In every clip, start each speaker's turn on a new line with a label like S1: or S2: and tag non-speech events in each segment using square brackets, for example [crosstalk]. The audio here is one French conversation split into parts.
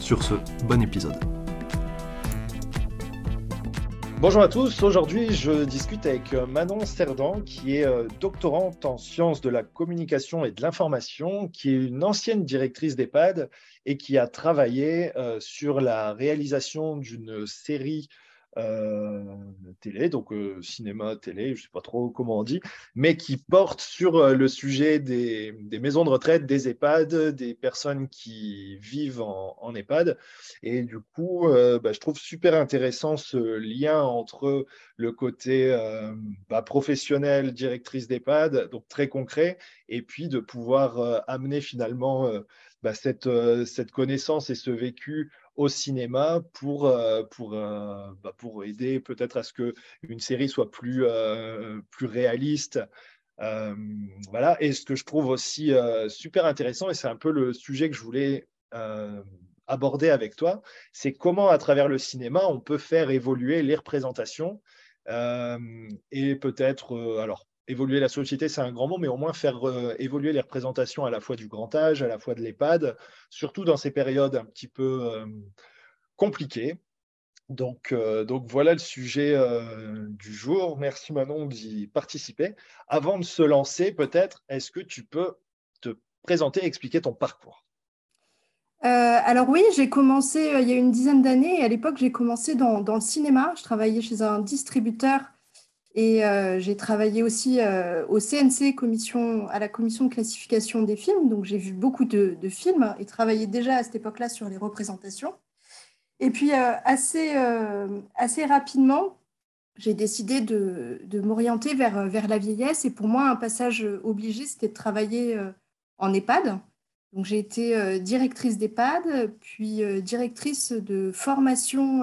S1: Sur ce, bon épisode. Bonjour à tous, aujourd'hui je discute avec euh, Manon Cerdan qui est euh, doctorante en sciences de la communication et de l'information, qui est une ancienne directrice d'EHPAD et qui a travaillé euh, sur la réalisation d'une série télé, donc euh, cinéma, télé, je ne sais pas trop comment on dit, mais qui porte sur euh, le sujet des, maisons de retraite, des EHPAD, des personnes qui vivent en, EHPAD. Et du coup, bah, je trouve super intéressant ce lien entre le côté bah, professionnel, directrice d'EHPAD, donc très concret, et puis de pouvoir amener finalement bah, cette, cette connaissance et ce vécu au cinéma pour, euh, pour, euh, bah, pour aider peut-être à ce qu'une série soit plus, euh, plus réaliste. voilà. Et ce que je trouve aussi super intéressant, et c'est un peu le sujet que je voulais aborder avec toi, c'est comment à travers le cinéma, on peut faire évoluer les représentations et peut-être, alors évoluer la société, c'est un grand mot, mais au moins faire évoluer les représentations à la fois du grand âge, à la fois de l'EHPAD, surtout dans ces périodes un petit peu compliquées. Donc, donc voilà le sujet du jour. Merci Manon d'y participer. Avant de se lancer, peut-être, est-ce que tu peux te présenter expliquer ton parcours?
S2: Alors oui, j'ai commencé il y a une dizaine d'années. À l'époque, j'ai commencé dans, le cinéma. Je travaillais chez un distributeur et euh, j'ai travaillé aussi euh, au CNC, commission, à la commission de classification des films. Donc j'ai vu beaucoup de, films et travaillé déjà à cette époque-là sur les représentations. Et puis euh, assez, assez rapidement, j'ai décidé de, de m'orienter vers, vers la vieillesse. Et pour moi, un passage obligé, c'était de travailler en EHPAD. Donc j'ai été directrice d'EHPAD, puis directrice de formation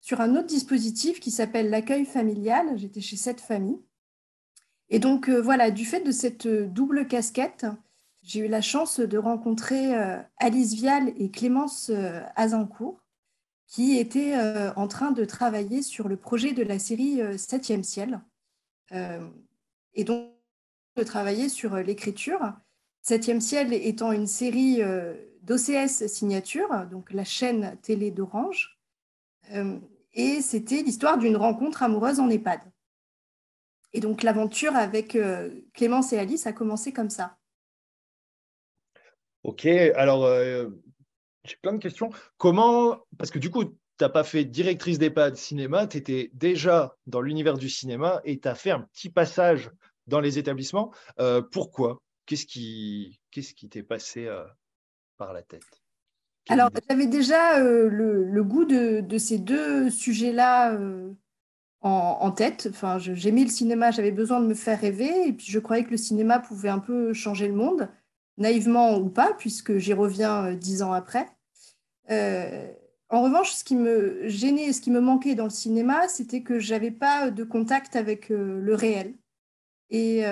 S2: sur un autre dispositif qui s'appelle l'accueil familial. J'étais chez cette famille. Et donc, euh, voilà, du fait de cette euh, double casquette, j'ai eu la chance de rencontrer euh, Alice Vial et Clémence Azincourt, qui étaient en train de travailler sur le projet de la série Septième ciel. et donc, de travailler sur l'écriture. Septième ciel étant une série d'OCS signature, donc la chaîne télé d'Orange, euh, et c'était l'histoire d'une rencontre amoureuse en EHPAD. Et donc l'aventure avec euh, Clémence et Alice a commencé comme ça.
S1: Ok, alors euh, j'ai plein de questions. Comment, parce que du coup, tu n'as pas fait directrice d'EHPAD cinéma, tu étais déjà dans l'univers du cinéma et tu as fait un petit passage dans les établissements. pourquoi? Qu'est-ce qui t'est passé par la tête?
S2: Alors, j'avais déjà euh, le, goût de, ces deux sujets-là euh, en, tête. Enfin, j'aimais le cinéma, j'avais besoin de me faire rêver, et puis je croyais que le cinéma pouvait un peu changer le monde, naïvement ou pas, puisque j'y reviens euh, dix ans après. en revanche, ce qui me gênait ce qui me manquait dans le cinéma, c'était que je n'avais pas de contact avec le réel. Et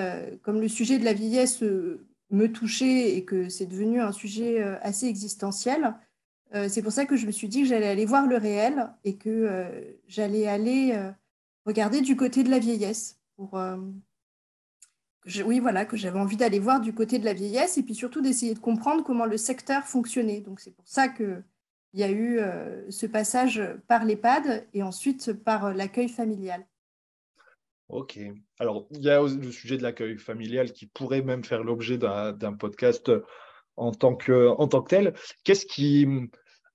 S2: comme le sujet de la vieillesse me touchait et que c'est devenu un sujet assez existentiel, euh, c'est pour ça que je me suis dit que j'allais aller voir le réel et que euh, j'allais aller euh, regarder du côté de la vieillesse. Pour, oui, voilà, que j'avais envie d'aller voir du côté de la vieillesse et puis surtout d'essayer de comprendre comment le secteur fonctionnait. Donc c'est pour ça qu'il y a eu ce passage par l'EHPAD et ensuite par l'accueil familial.
S1: Ok. Alors, il y a le sujet de l'accueil familial qui pourrait même faire l'objet d'un podcast en tant que, en tant que tel. Qu'est-ce qui,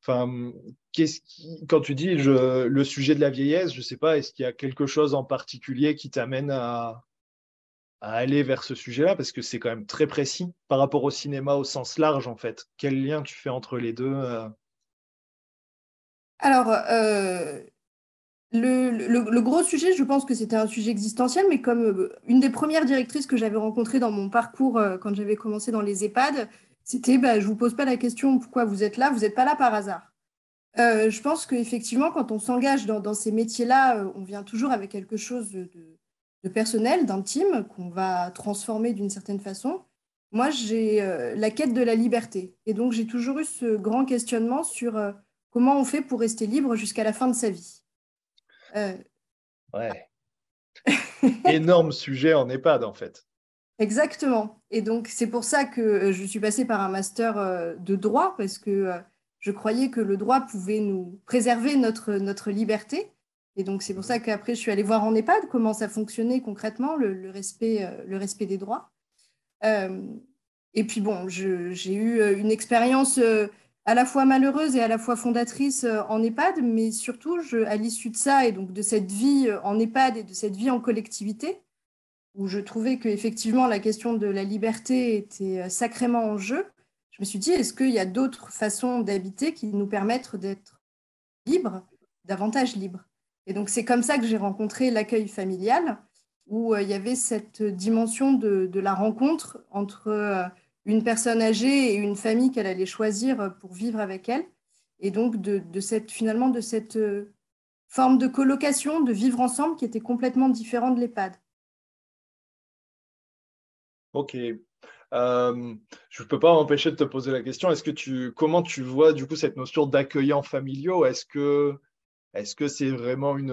S1: enfin, qu'est-ce qui, quand tu dis le sujet de la vieillesse, je sais pas, est-ce qu'il y a quelque chose en particulier qui t'amène à, aller vers ce sujet-là? Parce que c'est quand même très précis par rapport au cinéma au sens large en fait. Quel lien tu fais entre les deux euh?
S2: Alors, euh, le, le, gros sujet, je pense que c'était un sujet existentiel, mais comme euh, une des premières directrices que j'avais rencontrées dans mon parcours quand j'avais commencé dans les EHPAD, c'était, bah, je ne vous pose pas la question pourquoi vous êtes là, vous n'êtes pas là par hasard. Je pense qu'effectivement, quand on s'engage dans, ces métiers-là, on vient toujours avec quelque chose de, de personnel, d'intime, qu'on va transformer d'une certaine façon. Moi, j'ai la quête de la liberté. Et donc, j'ai toujours eu ce grand questionnement sur comment on fait pour rester libre jusqu'à la fin de sa vie.
S1: Ouais. [laughs] Énorme sujet en EHPAD, en fait.
S2: Exactement. Et donc, c'est pour ça que euh, je suis passée par un master euh, de droit, parce que euh, je croyais que le droit pouvait nous préserver notre, notre liberté. Et donc, c'est pour ça qu'après, je suis allée voir en EHPAD comment ça fonctionnait concrètement, le, respect, le respect des droits. et puis, bon, j'ai eu une expérience à la fois malheureuse et à la fois fondatrice en EHPAD, mais surtout, je, à l'issue de ça et donc de cette vie en EHPAD et de cette vie en collectivité, où je trouvais qu'effectivement la question de la liberté était euh, sacrément en jeu, je me suis dit, est-ce qu'il y a d'autres façons d'habiter qui nous permettent d'être libres, davantage libres? Et donc c'est comme ça que j'ai rencontré l'accueil familial, où euh, il y avait cette dimension de, la rencontre entre euh, une personne âgée et une famille qu'elle allait choisir pour vivre avec elle, et donc de, cette, finalement de cette forme de colocation, de vivre ensemble qui était complètement différent de l'EHPAD.
S1: Ok. Euh, je ne peux pas m'empêcher de te poser la question. Est-ce que tu, comment tu vois du coup cette notion d'accueillants familiaux? Est-ce que, est-ce que c'est vraiment une,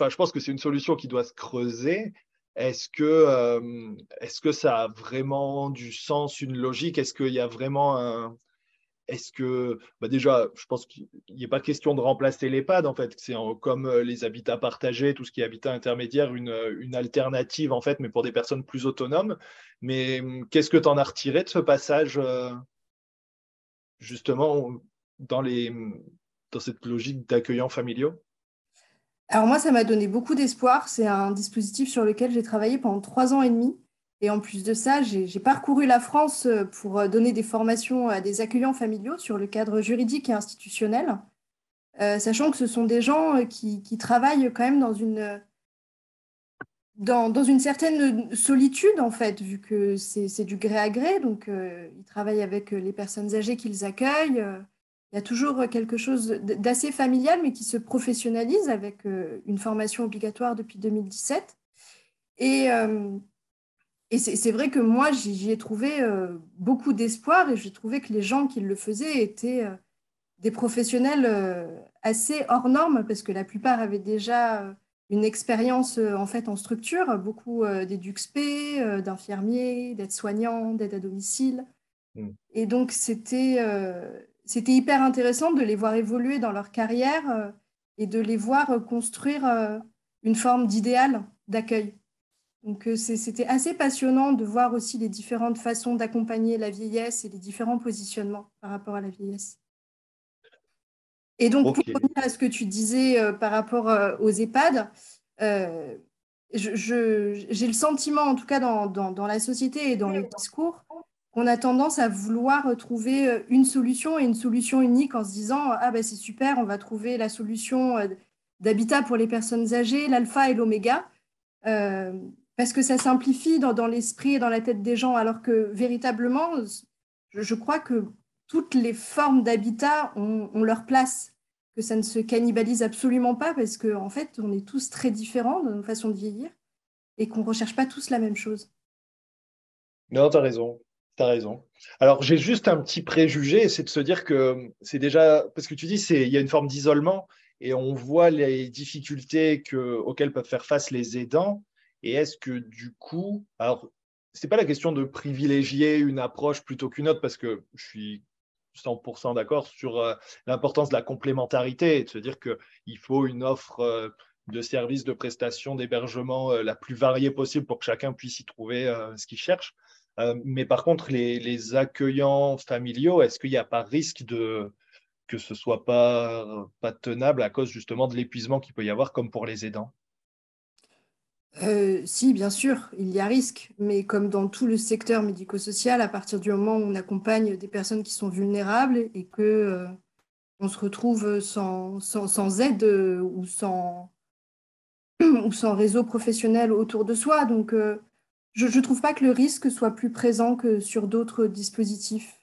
S1: enfin, je pense que c'est une solution qui doit se creuser. Est-ce que, euh, est-ce que ça a vraiment du sens, une logique? Est-ce qu'il y a vraiment un, est-ce que, bah déjà, je pense qu'il n'est pas question de remplacer l'EHPAD, en fait. C'est comme euh, les habitats partagés, tout ce qui est habitat intermédiaire, une, une, alternative, en fait, mais pour des personnes plus autonomes. Mais hum, qu'est-ce que tu en as retiré de ce passage, euh, justement, dans, les, dans cette logique d'accueillants familiaux?
S2: Alors moi, ça m'a donné beaucoup d'espoir. C'est un dispositif sur lequel j'ai travaillé pendant trois ans et demi. Et en plus de ça, j'ai parcouru la France euh, pour euh, donner des formations à des accueillants familiaux sur le cadre juridique et institutionnel, euh, sachant que ce sont des gens qui, travaillent quand même dans une, dans, une certaine solitude, en fait, vu que c'est du gré à gré. Donc, ils travaillent avec les personnes âgées qu'ils accueillent. il y a toujours quelque chose d'assez familial, mais qui se professionnalise avec une formation obligatoire depuis 2017. Et et c'est vrai que moi, j'y ai trouvé euh, beaucoup d'espoir et j'ai trouvé que les gens qui le faisaient étaient euh, des professionnels euh, assez hors normes parce que la plupart avaient déjà une expérience en fait en structure, beaucoup d'EduxP, d'infirmiers, d'aides-soignants, d'aide à domicile. Mm. Et donc, c'était c'était hyper intéressant de les voir évoluer dans leur carrière et de les voir construire une forme d'idéal d'accueil. Donc euh, c'était assez passionnant de voir aussi les différentes façons d'accompagner la vieillesse et les différents positionnements par rapport à la vieillesse. Et donc, pour revenir à ce que tu disais euh, par rapport euh, aux EHPAD, j'ai le sentiment, en tout cas dans, dans, la société et dans les discours, qu'on a tendance à vouloir trouver une solution et une solution unique en se disant Ah ben c'est super, on va trouver la solution d'habitat pour les personnes âgées, l'alpha et l'oméga parce que ça simplifie dans, l'esprit et dans la tête des gens, alors que véritablement, je, crois que toutes les formes d'habitat ont, leur place, que ça ne se cannibalise absolument pas, parce qu'en en fait, on est tous très différents dans nos façons de vieillir et qu'on ne recherche pas tous la même chose.
S1: Non, tu as raison. Raison. Alors, j'ai juste un petit préjugé, c'est de se dire que c'est déjà, parce que tu dis, il y a une forme d'isolement et on voit les difficultés que, auxquelles peuvent faire face les aidants. Et est-ce que du coup, alors, ce n'est pas la question de privilégier une approche plutôt qu'une autre, parce que je suis 100% d'accord sur euh, l'importance de la complémentarité de se dire qu'il faut une offre euh, de services, de prestations, d'hébergement euh, la plus variée possible pour que chacun puisse y trouver ce qu'il cherche. mais par contre, les, accueillants familiaux, est-ce qu'il n'y a pas risque de que ce soit pas tenable à cause justement de l'épuisement qu'il peut y avoir, comme pour les aidants?
S2: Euh, si, bien sûr, il y a risque, mais comme dans tout le secteur médico-social, à partir du moment où on accompagne des personnes qui sont vulnérables et que euh, on se retrouve sans, sans, aide euh, ou, sans, [clears throat] ou sans réseau professionnel autour de soi. Donc, je ne trouve pas que le risque soit plus présent que sur d'autres dispositifs.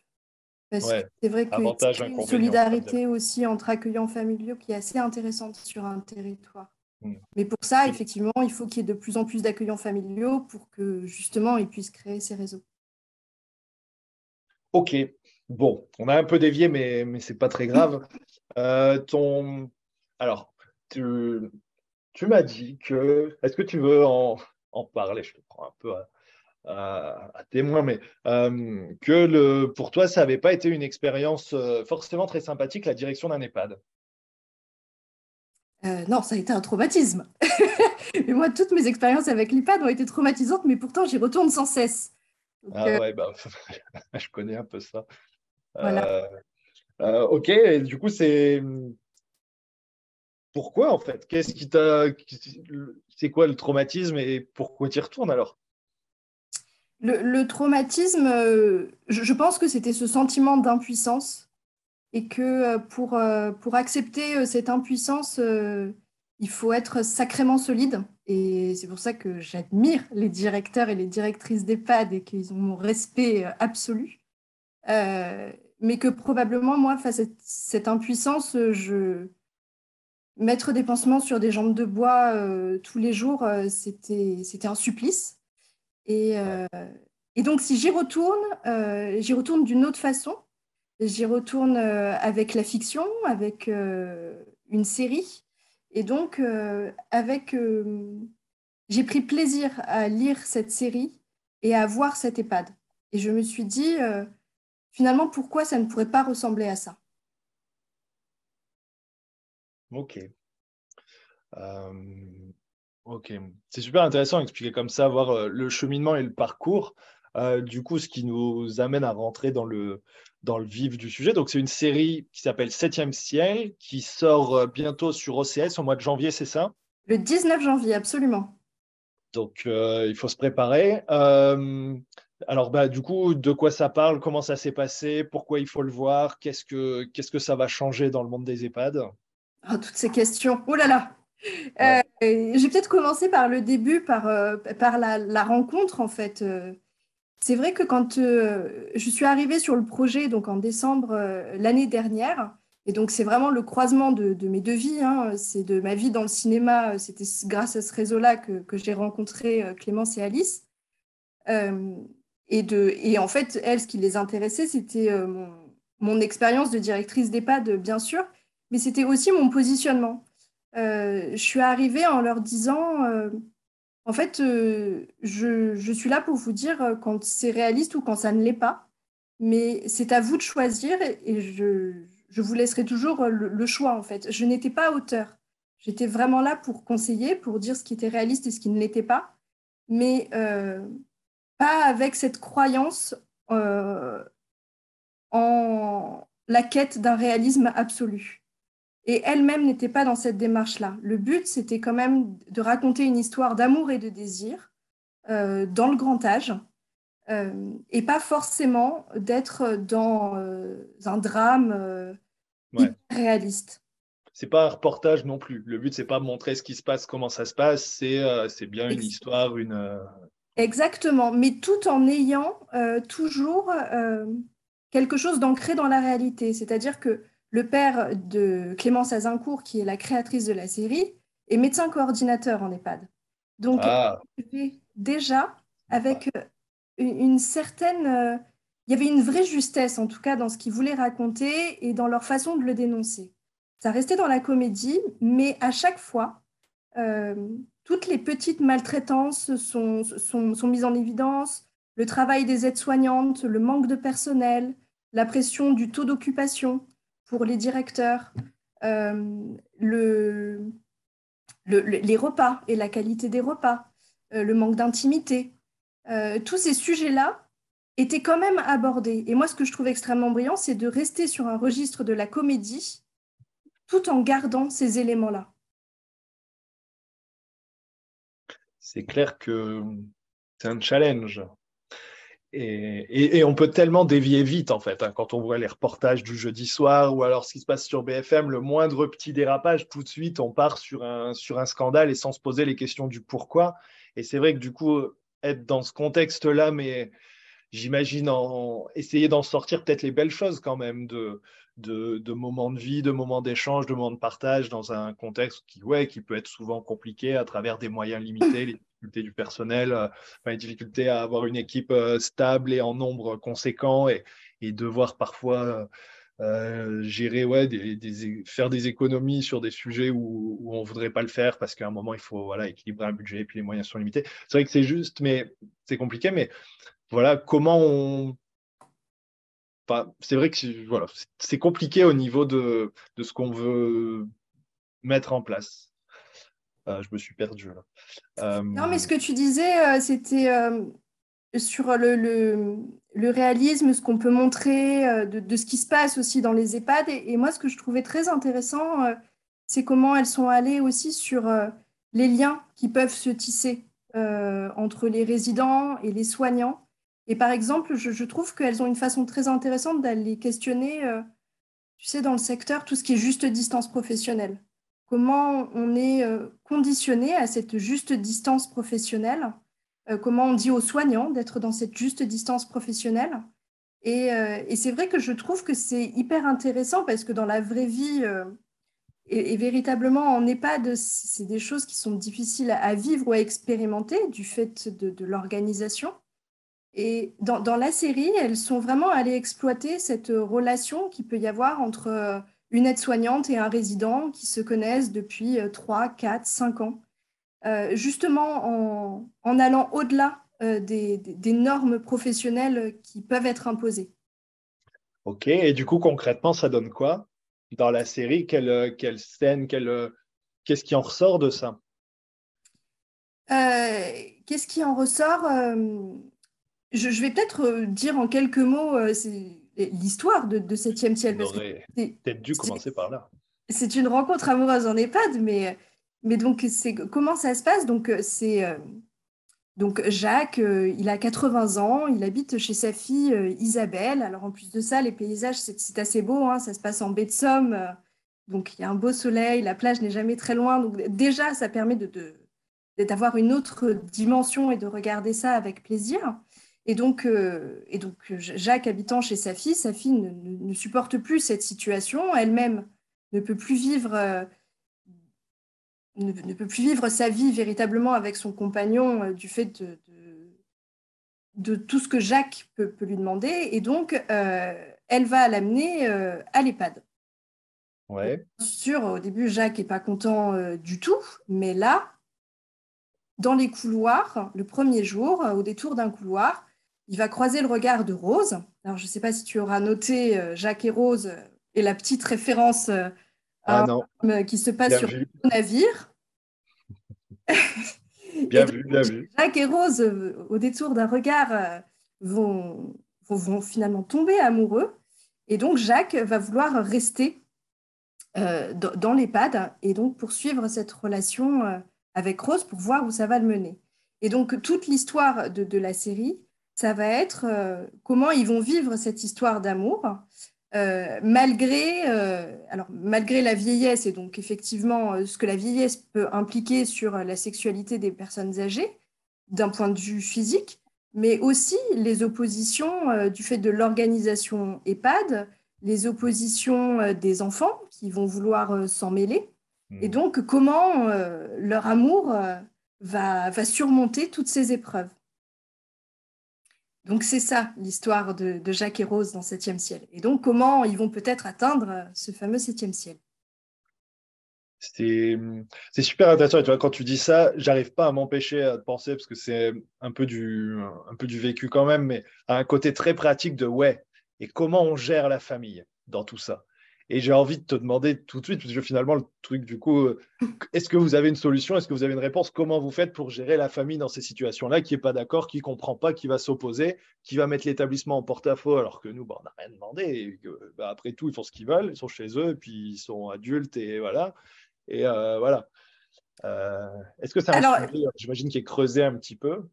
S2: c'est vrai qu'il y a une solidarité aussi entre accueillants familiaux qui est assez intéressante sur un territoire. Mm. Mais pour ça, effectivement, il faut qu'il y ait de plus en plus d'accueillants familiaux pour que justement ils puissent créer ces réseaux.
S1: Ok, bon, on a un peu dévié, mais, mais ce n'est pas très grave. [laughs] Euh, ton... Alors, tu, tu m'as dit que. Est-ce que tu veux en, en, parler? Je te prends un peu à, témoin, mais euh, que le, pour toi, ça n'avait pas été une expérience euh, forcément très sympathique, la direction d'un EHPAD.
S2: Non, ça a été un traumatisme. [laughs] mais moi, toutes mes expériences avec l'EHPAD ont été traumatisantes, mais pourtant, j'y retourne sans cesse.
S1: ah ouais, bah, [laughs] je connais un peu ça. Voilà. ok, du coup, c'est pourquoi en fait? Qu'est-ce qui t'a C'est quoi le traumatisme et pourquoi tu y retournes alors?
S2: Le, traumatisme, euh, je, pense que c'était ce sentiment d'impuissance et que euh, pour, euh, pour accepter cette impuissance, il faut être sacrément solide. Et c'est pour ça que j'admire les directeurs et les directrices d'EHPAD et qu'ils ont mon respect absolu. mais que probablement, moi, face à cette impuissance, je, mettre des pansements sur des jambes de bois euh, tous les jours, euh, c'était, un supplice. Et, euh, et donc, si j'y retourne, j'y retourne d'une autre façon. J'y retourne avec la fiction, avec une série. Et donc, avec, j'ai pris plaisir à lire cette série et à voir cette EHPAD. Et je me suis dit, finalement, pourquoi ça ne pourrait pas ressembler à ça?
S1: Ok. Euh, ok. C'est super intéressant d'expliquer comme ça, voir euh, le cheminement et le parcours. Euh, du coup, ce qui nous amène à rentrer dans le, dans le vif du sujet. Donc, c'est une série qui s'appelle Septième ciel, qui sort bientôt sur OCS au mois de janvier, c'est ça?
S2: Le 19 janvier, absolument.
S1: Donc, il faut se préparer. alors, bah, du coup, de quoi ça parle? Comment ça s'est passé? Pourquoi il faut le voir? Qu'est-ce que ça va changer dans le monde des EHPAD
S2: ah, toutes ces questions. Oh là là. Euh, j'ai peut-être commencé par le début, par, euh, par la, rencontre en fait. Euh, c'est vrai que quand je suis arrivée sur le projet, donc en décembre l'année dernière, et donc c'est vraiment le croisement de, mes deux vies, hein, c'est de ma vie dans le cinéma, c'était grâce à ce réseau-là que, j'ai rencontré Clémence et Alice. et, de, et en fait, elles, ce qui les intéressait, c'était mon, mon expérience de directrice d'EHPAD, bien sûr, mais c'était aussi mon positionnement. Euh, je suis arrivée en leur disant, euh, en fait, euh, je, suis là pour vous dire quand c'est réaliste ou quand ça ne l'est pas, mais c'est à vous de choisir et, je, je, vous laisserai toujours le, choix, en fait. Je n'étais pas auteur. J'étais vraiment là pour conseiller, pour dire ce qui était réaliste et ce qui ne l'était pas, mais pas avec cette croyance en la quête d'un réalisme absolu. Et elle-même n'était pas dans cette démarche-là. Le but, c'était quand même de raconter une histoire d'amour et de désir euh, dans le grand âge, euh, et pas forcément d'être dans euh, un drame réaliste.
S1: C'est pas un reportage non plus. Le but, c'est pas montrer ce qui se passe, comment ça se passe. C'est bien une histoire, une.
S2: Exactement, mais tout en ayant toujours quelque chose d'ancré dans la réalité. C'est-à-dire que le père de Clémence Azincourt, qui est la créatrice de la série, est médecin coordinateur en EHPAD. Donc, ah. déjà avec euh, une certaine... Euh, il y avait une vraie justesse, en tout cas, dans ce qu'ils voulaient raconter et dans leur façon de le dénoncer. Ça restait dans la comédie, mais à chaque fois, euh, toutes les petites maltraitances sont, sont, mises en évidence, le travail des aides-soignantes, le manque de personnel, la pression du taux d'occupation pour les directeurs, euh, le, les repas et la qualité des repas, euh, le manque d'intimité. Euh, tous ces sujets-là étaient quand même abordés. Et moi, ce que je trouve extrêmement brillant, c'est de rester sur un registre de la comédie tout en gardant ces éléments-là.
S1: C'est clair que c'est un challenge. Et, on peut tellement dévier vite, en fait, hein, quand on voit les reportages du jeudi soir ou alors ce qui se passe sur BFM, le moindre petit dérapage, tout de suite, on part sur un, sur un scandale et sans se poser les questions du pourquoi. Et c'est vrai que du coup, être dans ce contexte-là, mais j'imagine essayer d'en sortir peut-être les belles choses quand même de, de, moments de vie, de moments d'échange, de moments de partage dans un contexte qui, ouais, qui peut être souvent compliqué à travers des moyens limités, difficultés du personnel, euh, les difficultés à avoir une équipe euh, stable et en nombre conséquent et, devoir parfois euh, gérer, ouais, des, faire des économies sur des sujets où, où on ne voudrait pas le faire parce qu'à un moment, il faut voilà, équilibrer un budget et puis les moyens sont limités. C'est vrai que c'est juste, mais c'est compliqué, mais voilà, comment on, c'est vrai que voilà, c'est compliqué au niveau de, de ce qu'on veut mettre en place. Euh, je me suis perdu là.
S2: Euh, non, mais ce que tu disais, euh, c'était sur le, le, le, réalisme, ce qu'on peut montrer, de, de, ce qui se passe aussi dans les EHPAD. Et, et moi, ce que je trouvais très intéressant, c'est comment elles sont allées aussi sur les liens qui peuvent se tisser entre les résidents et les soignants. Et par exemple, je, trouve qu'elles ont une façon très intéressante d'aller questionner, euh, tu sais, dans le secteur, tout ce qui est juste distance professionnelle. Comment on est euh, conditionné à cette juste distance professionnelle euh, Comment on dit aux soignants d'être dans cette juste distance professionnelle Et, c'est vrai que je trouve que c'est hyper intéressant parce que dans la vraie vie, et, véritablement en EHPAD, c'est des choses qui sont difficiles à vivre ou à expérimenter du fait de l'organisation. Et dans, la série, elles sont vraiment allées exploiter cette relation qu'il peut y avoir entre euh, une aide-soignante et un résident qui se connaissent depuis 3, 4, 5 ans. Euh, justement en, allant au-delà euh, des, normes professionnelles qui peuvent être imposées.
S1: Ok, et du coup, concrètement, ça donne quoi dans la série? Quelle, quelle scène Qu'est-ce qui en ressort de ça?
S2: Qu'est-ce qui en ressort je, vais peut-être euh, dire en quelques mots euh, l'histoire de, de Septième Ciel.
S1: peut-être dû commencer par là.
S2: C'est une rencontre amoureuse en EHPAD, mais, mais donc c'est comment ça se passe? Donc c'est donc Jacques, euh, il a 80 ans, il habite chez sa fille Isabelle. Alors en plus de ça, les paysages c'est assez beau, hein, ça se passe en baie de Somme, donc il y a un beau soleil, la plage n'est jamais très loin. Donc déjà, ça permet de d'avoir une autre dimension et de regarder ça avec plaisir. Et donc, euh, et donc, Jacques, habitant chez sa fille, sa fille ne, supporte plus cette situation. Elle-même ne peut plus vivre, euh, ne, peut plus vivre sa vie véritablement avec son compagnon euh, du fait de, de, tout ce que Jacques peut, lui demander. Et donc, elle va l'amener à l'EHPAD.
S1: Ouais.
S2: Sûr, au début, Jacques n'est pas content du tout, mais là, dans les couloirs, le premier jour, au détour d'un couloir, il va croiser le regard de Rose. Alors, je ne sais pas si tu auras noté euh, Jacques et Rose et la petite référence euh,
S1: ah,
S2: qui se passe sur le navire. [laughs]
S1: bien vu, bien vu.
S2: Jacques et Rose, euh, au détour d'un regard, vont, vont, finalement tomber amoureux. Et donc, Jacques va vouloir rester dans l'EHPAD et donc poursuivre cette relation avec Rose pour voir où ça va le mener. Et donc, toute l'histoire de, la série ça va être euh, comment ils vont vivre cette histoire d'amour. Euh, malgré, euh, alors, malgré la vieillesse et donc effectivement ce que la vieillesse peut impliquer sur la sexualité des personnes âgées d'un point de vue physique, mais aussi les oppositions du fait de l'organisation EHPAD, les oppositions des enfants qui vont vouloir s'en mêler, mmh. et donc comment leur amour va, va surmonter toutes ces épreuves. Donc c'est ça l'histoire de, Jacques et Rose dans Septième ciel. Et donc comment ils vont peut-être atteindre ce fameux Septième ciel?
S1: C'est super intéressant. tu vois, quand tu dis ça, j'arrive pas à m'empêcher de penser, parce que c'est un peu du vécu quand même, mais à un côté très pratique de ouais, et comment on gère la famille dans tout ça? Et j'ai envie de te demander tout de suite, parce que finalement, le truc, du coup, euh, [laughs] est-ce que vous avez une solution? Est-ce que vous avez une réponse? Comment vous faites pour gérer la famille dans ces situations-là? Qui n'est pas d'accord, qui ne comprend pas, qui va s'opposer, qui va mettre l'établissement en porte-à-faux alors que nous, bah, on n'a rien demandé. Et que, bah, après tout, ils font ce qu'ils veulent, ils sont chez eux, et puis ils sont adultes, et voilà. Et euh, voilà. Euh, est-ce que ça j'imagine, qui est creusé un petit peu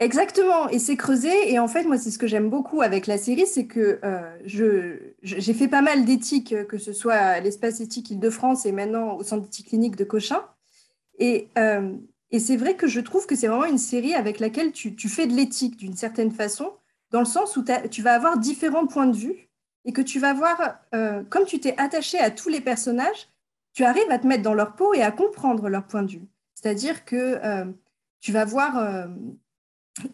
S2: Exactement, et c'est creusé. Et en fait, moi, c'est ce que j'aime beaucoup avec la série, c'est que euh, j'ai fait pas mal d'éthiques, que ce soit à l'espace éthique Île-de-France et maintenant au centre d'éthique clinique de Cochin. Et, euh, et c'est vrai que je trouve que c'est vraiment une série avec laquelle tu, fais de l'éthique d'une certaine façon, dans le sens où tu vas avoir différents points de vue et que tu vas voir, euh, comme tu t'es attaché à tous les personnages, tu arrives à te mettre dans leur peau et à comprendre leur point de vue. C'est-à-dire que tu vas voir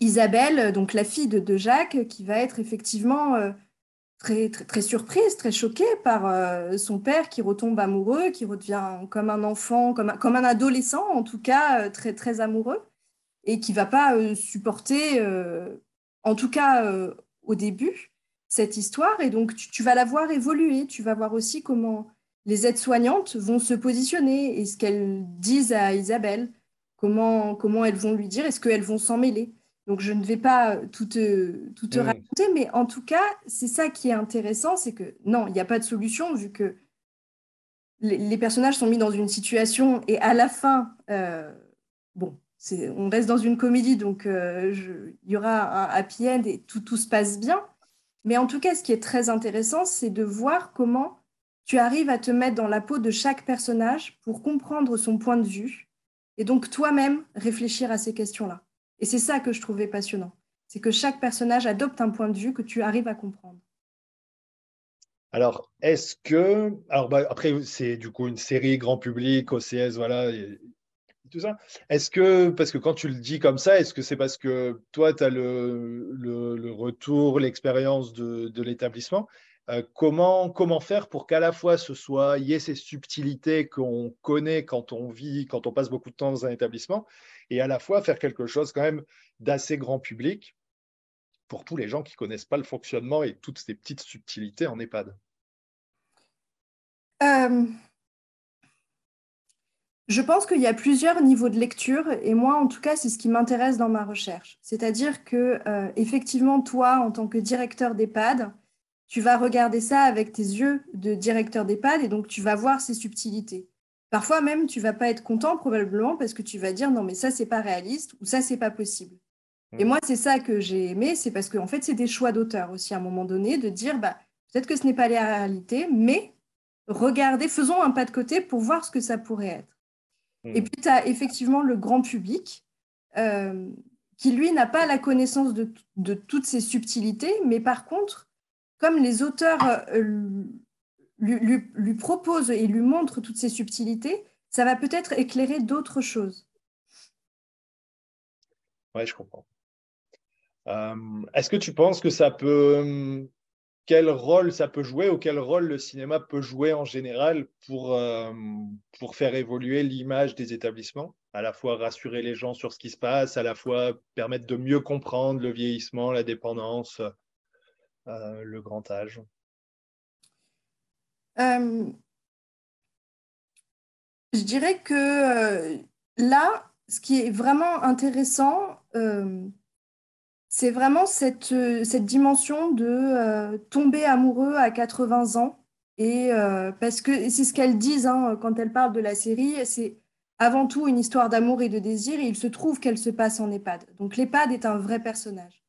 S2: Isabelle, donc la fille de, Jacques, qui va être effectivement très, très, très, surprise, très choquée par son père qui retombe amoureux, qui redevient comme un enfant, comme un, comme un adolescent en tout cas, très, très amoureux, et qui va pas supporter, en tout cas au début, cette histoire. Et donc, tu, tu, vas la voir évoluer. Tu vas voir aussi comment les aides-soignantes vont se positionner et ce qu'elles disent à Isabelle, comment, comment elles vont lui dire, est-ce qu'elles vont s'en mêler? Donc, je ne vais pas tout te, tout te raconter, mais en tout cas, c'est ça qui est intéressant, c'est que non, il n'y a pas de solution vu que les, personnages sont mis dans une situation et à la fin, euh, bon, on reste dans une comédie, donc euh, il y aura un happy end et tout, tout se passe bien. Mais en tout cas, ce qui est très intéressant, c'est de voir comment tu arrives à te mettre dans la peau de chaque personnage pour comprendre son point de vue et donc toi-même réfléchir à ces questions-là. Et c'est ça que je trouvais passionnant. C'est que chaque personnage adopte un point de vue que tu arrives à comprendre.
S1: Alors, est-ce que. Alors, bah, après, c'est du coup une série grand public, OCS, voilà, tout ça. Est-ce que, parce que quand tu le dis comme ça, est-ce que c'est parce que toi, tu as le, retour, l'expérience de l'établissement? Euh, comment, faire pour qu'à la fois ce soit, il y ait ces subtilités qu'on connaît quand on vit, quand on passe beaucoup de temps dans un établissement, et à la fois faire quelque chose quand même d'assez grand public pour tous les gens qui connaissent pas le fonctionnement et toutes ces petites subtilités en EHPAD?
S2: Euh, Je pense qu'il y a plusieurs niveaux de lecture et moi, en tout cas, c'est ce qui m'intéresse dans ma recherche. C'est-à-dire que, euh, effectivement, toi, en tant que directeur d'EHPAD, tu vas regarder ça avec tes yeux de directeur d'EHPAD et donc tu vas voir ces subtilités. Parfois même, tu vas pas être content probablement parce que tu vas dire non mais ça c'est pas réaliste ou ça c'est pas possible. Et mmh. moi c'est ça que j'ai aimé, c'est parce qu'en en fait c'est des choix d'auteur aussi à un moment donné de dire bah peut-être que ce n'est pas la réalité, mais regardez, faisons un pas de côté pour voir ce que ça pourrait être. Et mmh. puis tu as effectivement le grand public euh, qui lui n'a pas la connaissance de, de toutes ces subtilités, mais par contre comme les auteurs euh, lui, proposent et lui montrent toutes ces subtilités, ça va peut-être éclairer d'autres choses.
S1: Oui, je comprends. Euh, est-ce que tu penses que ça peut. Quel rôle ça peut jouer ou quel rôle le cinéma peut jouer en général pour, euh, pour faire évoluer l'image des établissements À la fois rassurer les gens sur ce qui se passe, à la fois permettre de mieux comprendre le vieillissement, la dépendance, euh, le grand âge
S2: euh, Je dirais que euh, là, ce qui est vraiment intéressant, c'est vraiment cette, cette, dimension de tomber amoureux à 80 ans. Et parce que c'est ce qu'elles disent hein, quand elles parlent de la série, c'est avant tout une histoire d'amour et de désir, et il se trouve qu'elle se passe en EHPAD. Donc l'EHPAD est un vrai personnage.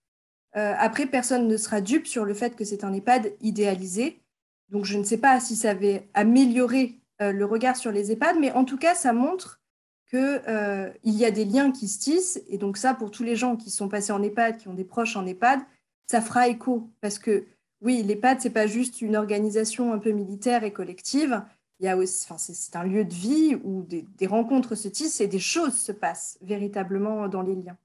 S2: Euh, après, personne ne sera dupe sur le fait que c'est un EHPAD idéalisé. Donc, je ne sais pas si ça avait amélioré euh, le regard sur les EHPAD, mais en tout cas, ça montre qu'il euh, y a des liens qui se tissent. Et donc, ça, pour tous les gens qui sont passés en EHPAD, qui ont des proches en EHPAD, ça fera écho. Parce que, oui, l'EHPAD, ce n'est pas juste une organisation un peu militaire et collective. Il y a aussi, enfin, c'est un lieu de vie où des, des, rencontres se tissent et des choses se passent véritablement dans les liens.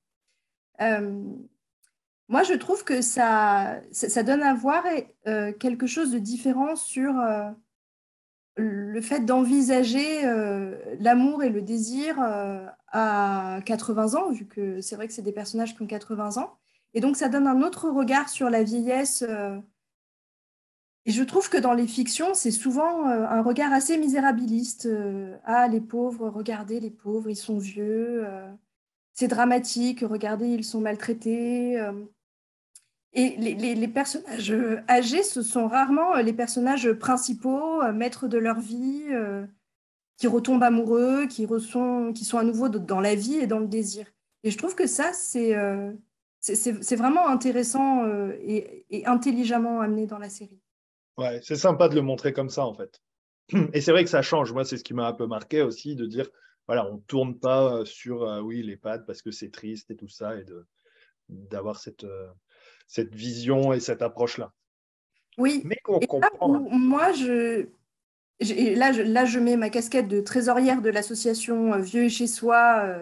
S2: Moi, je trouve que ça, ça donne à voir euh, quelque chose de différent sur euh, le fait d'envisager euh, l'amour et le désir à 80 ans, vu que c'est vrai que c'est des personnages qui ont 80 ans. Et donc, ça donne un autre regard sur la vieillesse. et je trouve que dans les fictions, c'est souvent un regard assez misérabiliste. ah, les pauvres, regardez les pauvres, ils sont vieux. c'est dramatique, regardez, ils sont maltraités. Et les, personnages âgés, ce sont rarement euh, les personnages principaux, euh, maîtres de leur vie, euh, qui retombent amoureux, qui, sont, à nouveau dans la vie et dans le désir. Et je trouve que ça, c'est c'est vraiment intéressant et, intelligemment amené dans la série.
S1: Ouais, c'est sympa de le montrer comme ça, en fait. [clears throat] Et c'est vrai que ça change. Moi, c'est ce qui m'a un peu marqué aussi, de dire, voilà, on ne tourne pas sur, oui, les pattes parce que c'est triste et tout ça, et d'avoir cette cette vision et cette approche-là.
S2: Oui. Mais qu'on comprend. moi, je, là, je, là, je mets ma casquette de trésorière de l'association Vieux et chez soi,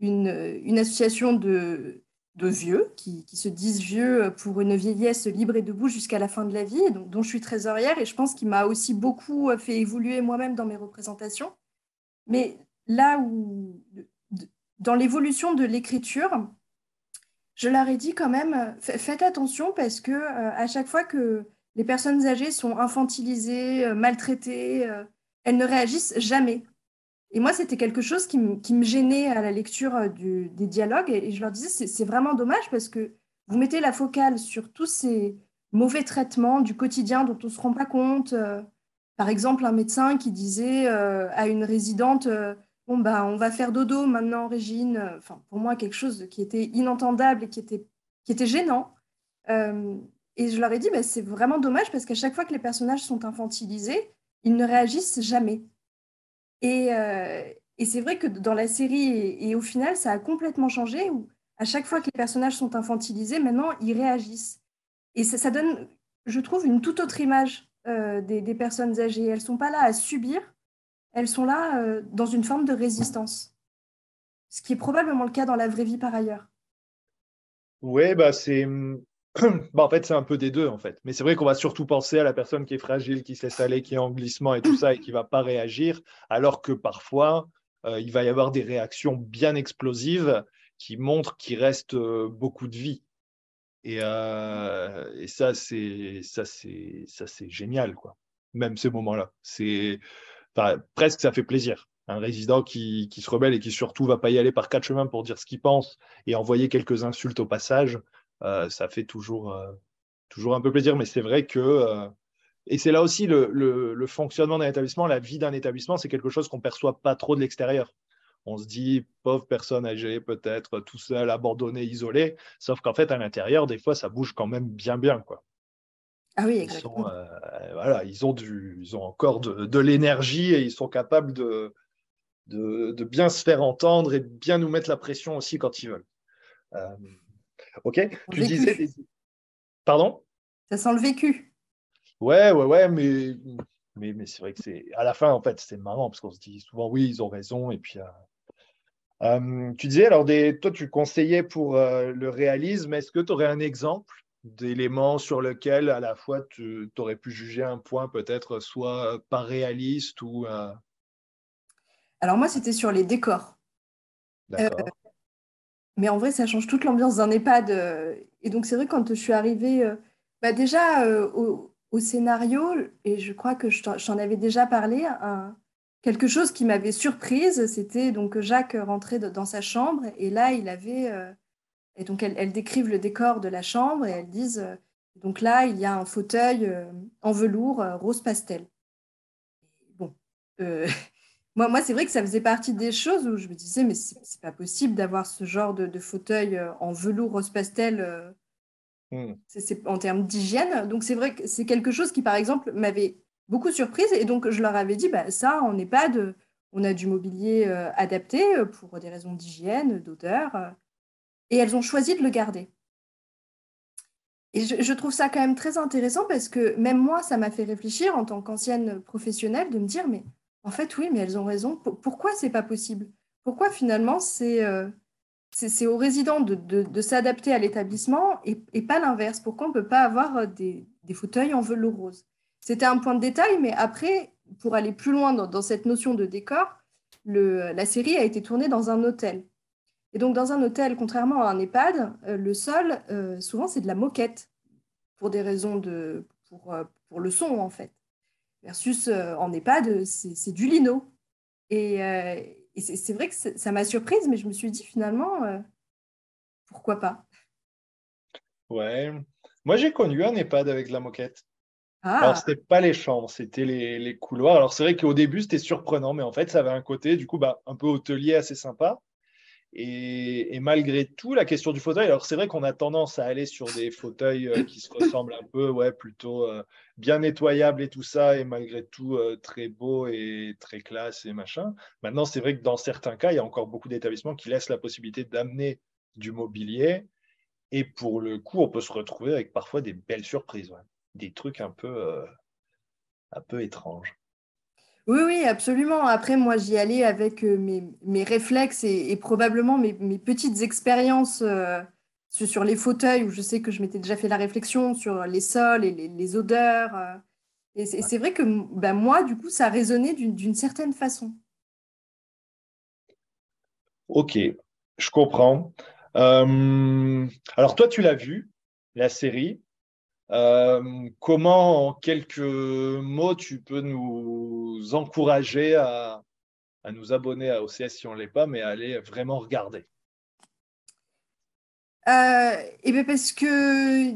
S2: une, une association de, de vieux qui, se disent vieux pour une vieillesse libre et debout jusqu'à la fin de la vie, donc, dont je suis trésorière et je pense qu'il m'a aussi beaucoup fait évoluer moi-même dans mes représentations. Mais là où, dans l'évolution de l'écriture, je leur ai dit quand même, faites attention parce que euh, à chaque fois que les personnes âgées sont infantilisées, euh, maltraitées, euh, elles ne réagissent jamais. Et moi, c'était quelque chose qui, me gênait à la lecture euh, des dialogues. Et, je leur disais, c'est vraiment dommage parce que vous mettez la focale sur tous ces mauvais traitements du quotidien dont on ne se rend pas compte. Euh, par exemple, un médecin qui disait euh, à une résidente, bon, bah, on va faire dodo maintenant, Régine. Enfin, pour moi, quelque chose qui était inentendable et qui était, qui était gênant. et je leur ai dit, bah, c'est vraiment dommage parce qu'à chaque fois que les personnages sont infantilisés, ils ne réagissent jamais. Euh, et, c'est vrai que dans la série, et, au final, ça a complètement changé, où à chaque fois que les personnages sont infantilisés, maintenant, ils réagissent. Et ça, donne, je trouve, une toute autre image euh, des, personnes âgées. Elles ne sont pas là à subir, elles sont là euh, dans une forme de résistance. Ce qui est probablement le cas dans la vraie vie par ailleurs.
S1: Oui, bah c'est [clears throat] bah, en fait, c'est un peu des deux, en fait. Mais c'est vrai qu'on va surtout penser à la personne qui est fragile, qui se laisse aller, qui est en glissement et tout ça, et qui ne va pas réagir, alors que parfois, euh, il va y avoir des réactions bien explosives qui montrent qu'il reste euh, beaucoup de vie. Et, et ça, c'est ça, c'est ça, c'est génial, quoi. Même ces moments-là, c'est presque ça fait plaisir. Un résident qui, se rebelle et qui surtout va pas y aller par quatre chemins pour dire ce qu'il pense et envoyer quelques insultes au passage. Euh, ça fait toujours, euh, toujours un peu plaisir. Mais c'est vrai que euh, et c'est là aussi le, fonctionnement d'un établissement, la vie d'un établissement, c'est quelque chose qu'on ne perçoit pas trop de l'extérieur. On se dit, pauvre personne âgée, peut-être tout seul, abandonné, isolé. Sauf qu'en fait, à l'intérieur, des fois, ça bouge quand même bien, bien.
S2: Ah oui, exactement.
S1: Ils, voilà, ils, ont, du, ils ont encore de, l'énergie et ils sont capables de, de, bien se faire entendre et de bien nous mettre la pression aussi quand ils veulent. Ok Tu disais. Pardon?
S2: Ça sent le vécu.
S1: Ouais, ouais, ouais, mais, mais, mais c'est vrai que c'est. À la fin, en fait, c'est marrant parce qu'on se dit souvent, oui, ils ont raison. Et puis. Euh, euh, tu disais, alors, des, toi, tu conseillais pour euh, le réalisme. Est-ce que tu aurais un exemple d'éléments sur lequel, à la fois, tu aurais pu juger un point peut-être soit pas réaliste ou.
S2: Alors, moi, c'était sur les décors. D'accord. Mais en vrai, ça change toute l'ambiance d'un EHPAD. Euh, et donc, c'est vrai, quand je suis arrivée, euh, bah déjà euh, au, scénario, et je crois que je t'en avais déjà parlé, quelque chose qui m'avait surprise, c'était donc Jacques rentrait dans sa chambre, et là, il avait. Et donc, elles, décrivent le décor de la chambre, et elles disent donc là, il y a un fauteuil en velours rose pastel. Bon. [laughs] Moi, moi c'est vrai que ça faisait partie des choses où je me disais, mais c'est pas possible d'avoir ce genre de, fauteuil euh, en velours rose pastel euh, hmm. c'est en termes d'hygiène. Donc, c'est vrai que c'est quelque chose qui, par exemple, m'avait beaucoup surprise. Et donc, je leur avais dit, bah, ça, on n'est pas de. On a du mobilier euh, adapté pour des raisons d'hygiène, d'odeur. Et elles ont choisi de le garder. Et je, trouve ça quand même très intéressant parce que même moi, ça m'a fait réfléchir en tant qu'ancienne professionnelle de me dire, mais en fait, oui, mais elles ont raison. Pourquoi c'est pas possible? Pourquoi finalement c'est euh, c'est aux résidents de, s'adapter à l'établissement et, pas l'inverse? Pourquoi on ne peut pas avoir euh, des, fauteuils en velours rose? C'était un point de détail, mais après, pour aller plus loin dans, cette notion de décor, la série a été tournée dans un hôtel. Et donc, dans un hôtel, contrairement à un EHPAD, euh, le sol, souvent, c'est de la moquette pour des raisons de, pour, pour le son, en fait versus euh, en EHPAD, c'est du lino. Et, euh, c'est vrai que ça m'a surprise, mais je me suis dit finalement, euh, pourquoi pas?
S1: Ouais. Moi, j'ai connu un EHPAD avec la moquette. Ah. Alors, ce n'était pas les chambres, c'était les, couloirs. Alors, c'est vrai qu'au début, c'était surprenant, mais en fait, ça avait un côté, du coup, bah, un peu hôtelier assez sympa. Et, malgré tout, la question du fauteuil, alors c'est vrai qu'on a tendance à aller sur des fauteuils euh, qui se ressemblent un peu, ouais, plutôt euh, bien nettoyables et tout ça, et malgré tout euh, très beau et très classe et machin. Maintenant, c'est vrai que dans certains cas, il y a encore beaucoup d'établissements qui laissent la possibilité d'amener du mobilier. Et pour le coup, on peut se retrouver avec parfois des belles surprises, des trucs un peu, un peu étranges.
S2: Oui, oui, absolument. Après, moi, j'y allais avec euh, mes, réflexes et, probablement mes, petites expériences euh, sur, les fauteuils, où je sais que je m'étais déjà fait la réflexion sur les sols et les, odeurs. Euh. et c'est vrai que ben, moi, du coup, ça a résonné d'une certaine façon.
S1: Ok, je comprends. alors, toi, tu l'as vu, la série. Euh, comment, en quelques mots, tu peux nous encourager à, nous abonner à OCS si on ne l'est pas, mais à aller vraiment regarder?
S2: Euh, et bien parce que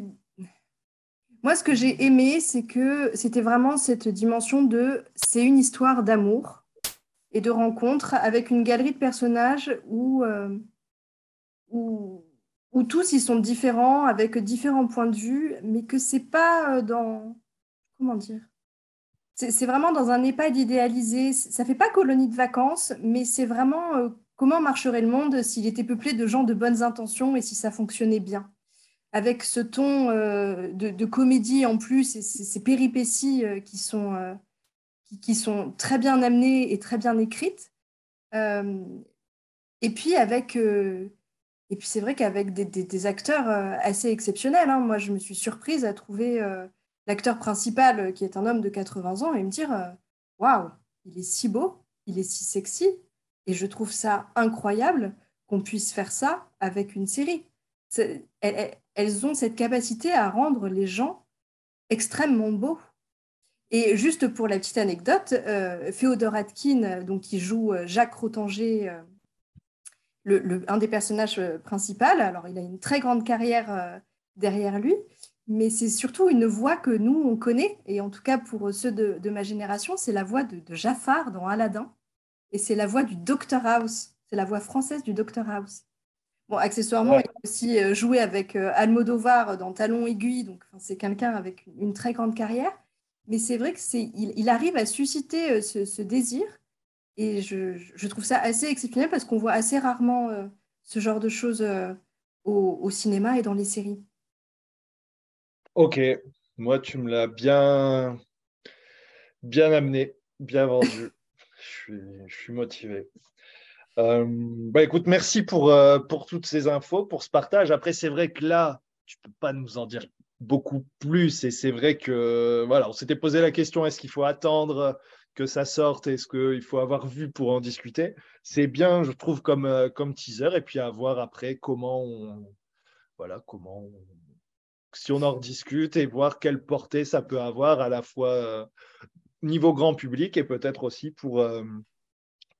S2: moi, ce que j'ai aimé, c'est que c'était vraiment cette dimension de c'est une histoire d'amour et de rencontre avec une galerie de personnages où, euh, où où tous ils sont différents, avec différents points de vue, mais que c'est pas euh, dans. Comment dire? C'est vraiment dans un EHPAD idéalisé. Ça fait pas colonie de vacances, mais c'est vraiment euh, comment marcherait le monde s'il était peuplé de gens de bonnes intentions et si ça fonctionnait bien. Avec ce ton euh, de, comédie en plus et ces, péripéties qui, sont, qui, sont très bien amenées et très bien écrites. et puis avec et puis c'est vrai qu'avec des, acteurs euh, assez exceptionnels, hein. moi je me suis surprise à trouver euh, l'acteur principal euh, qui est un homme de 80 ans et me dire waouh, il est si beau, il est si sexy, et je trouve ça incroyable qu'on puisse faire ça avec une série. Elles, ont cette capacité à rendre les gens extrêmement beaux. Et juste pour la petite anecdote, Féodor Atkin, donc, qui joue Jacques Rotanger un des personnages euh, principaux. Alors, il a une très grande carrière euh, derrière lui, mais c'est surtout une voix que nous, on connaît, et en tout cas pour ceux de, ma génération, c'est la voix de, Jafar dans Aladdin, et c'est la voix du Dr House, c'est la voix française du Dr House. Bon, accessoirement, il a aussi euh, joué avec Almodovar dans Talon aiguille, donc c'est quelqu'un avec une très grande carrière, mais c'est vrai qu'il il, arrive à susciter ce désir et je, trouve ça assez exceptionnel parce qu'on voit assez rarement euh, ce genre de choses euh, au, cinéma et dans les séries.
S1: Ok, moi tu me l'as bien, bien amené, bien vendu. [laughs] je, suis, motivé. Euh, bah écoute, merci pour, pour toutes ces infos, pour ce partage. Après, c'est vrai que là, tu peux pas nous en dire beaucoup plus. Et c'est vrai que voilà, on s'était posé la question est-ce qu'il faut attendre que ça sorte et ce qu'il faut avoir vu pour en discuter. C'est bien, je trouve, comme, euh, comme teaser, et puis à voir après comment on. Voilà, comment. si on en discute et voir quelle portée ça peut avoir à la fois euh, niveau grand public et peut-être aussi pour, euh,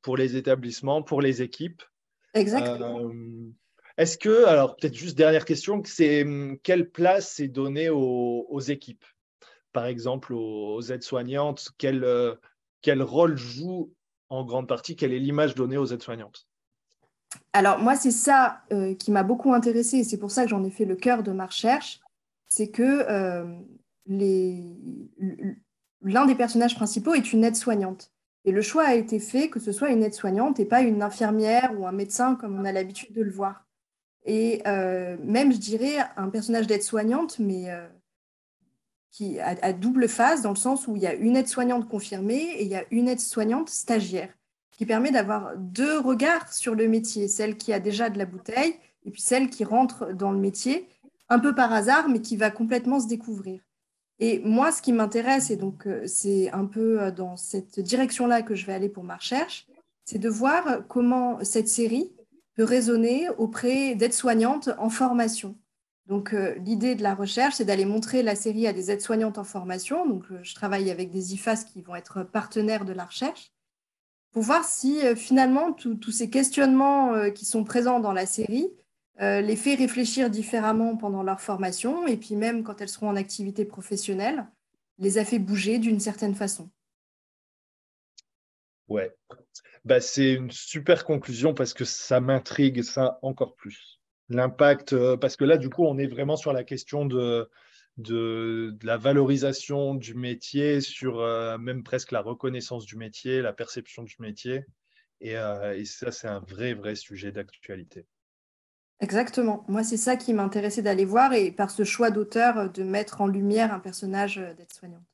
S1: pour les établissements, pour les équipes.
S2: Exactement.
S1: Est-ce que, alors peut-être juste dernière question, c'est quelle place est donnée aux, aux équipes? Par exemple, aux aides-soignantes, quelle, quel rôle joue en grande partie, quelle est l'image donnée aux aides-soignantes?
S2: Alors moi, c'est ça euh, qui m'a beaucoup intéressée et c'est pour ça que j'en ai fait le cœur de ma recherche, c'est que euh, l'un des personnages principaux est une aide-soignante. Et le choix a été fait que ce soit une aide-soignante et pas une infirmière ou un médecin comme on a l'habitude de le voir. Et euh, même, je dirais, un personnage d'aide-soignante, mais qui a, double phase, dans le sens où il y a une aide-soignante confirmée et il y a une aide-soignante stagiaire, qui permet d'avoir deux regards sur le métier, celle qui a déjà de la bouteille et puis celle qui rentre dans le métier, un peu par hasard, mais qui va complètement se découvrir. Et moi, ce qui m'intéresse, et donc euh, c'est un peu euh, dans cette direction-là que je vais aller pour ma recherche, c'est de voir comment cette série peut résonner auprès d'aides-soignantes en formation. Donc, euh, l'idée de la recherche, c'est d'aller montrer la série à des aides-soignantes en formation. Donc, euh, je travaille avec des IFAS qui vont être partenaires de la recherche pour voir si euh, finalement tous ces questionnements qui sont présents dans la série les fait réfléchir différemment pendant leur formation et puis même quand elles seront en activité professionnelle, les a fait bouger d'une certaine façon.
S1: Ouais, bah, c'est une super conclusion parce que ça m'intrigue ça encore plus l'impact, euh, parce que là, du coup, on est vraiment sur la question de, de, la valorisation du métier, sur euh, même presque la reconnaissance du métier, la perception du métier. Et, euh, et ça, c'est un vrai, vrai sujet d'actualité.
S2: Exactement. Moi, c'est ça qui m'intéressait d'aller voir et par ce choix d'auteur, de mettre en lumière un personnage d'aide-soignante.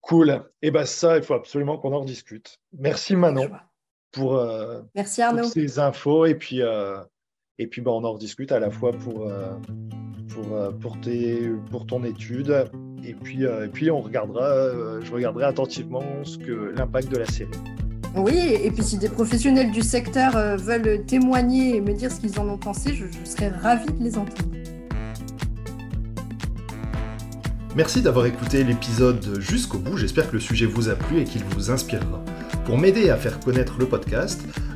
S1: Cool. Et eh bien ça, il faut absolument qu'on en rediscute. Merci Manon pour,
S2: Merci Arnaud.
S1: ces infos et puis, et puis ben, on en rediscute à la fois pour, pour, pour, tes, pour ton étude et puis, et puis on regardera, je regarderai attentivement ce que l'impact de la série.
S2: Oui, et puis si des professionnels du secteur euh, veulent témoigner et me dire ce qu'ils en ont pensé, je, serais ravie de les entendre.
S3: Merci d'avoir écouté l'épisode jusqu'au bout, j'espère que le sujet vous a plu et qu'il vous inspirera. Pour m'aider à faire connaître le podcast,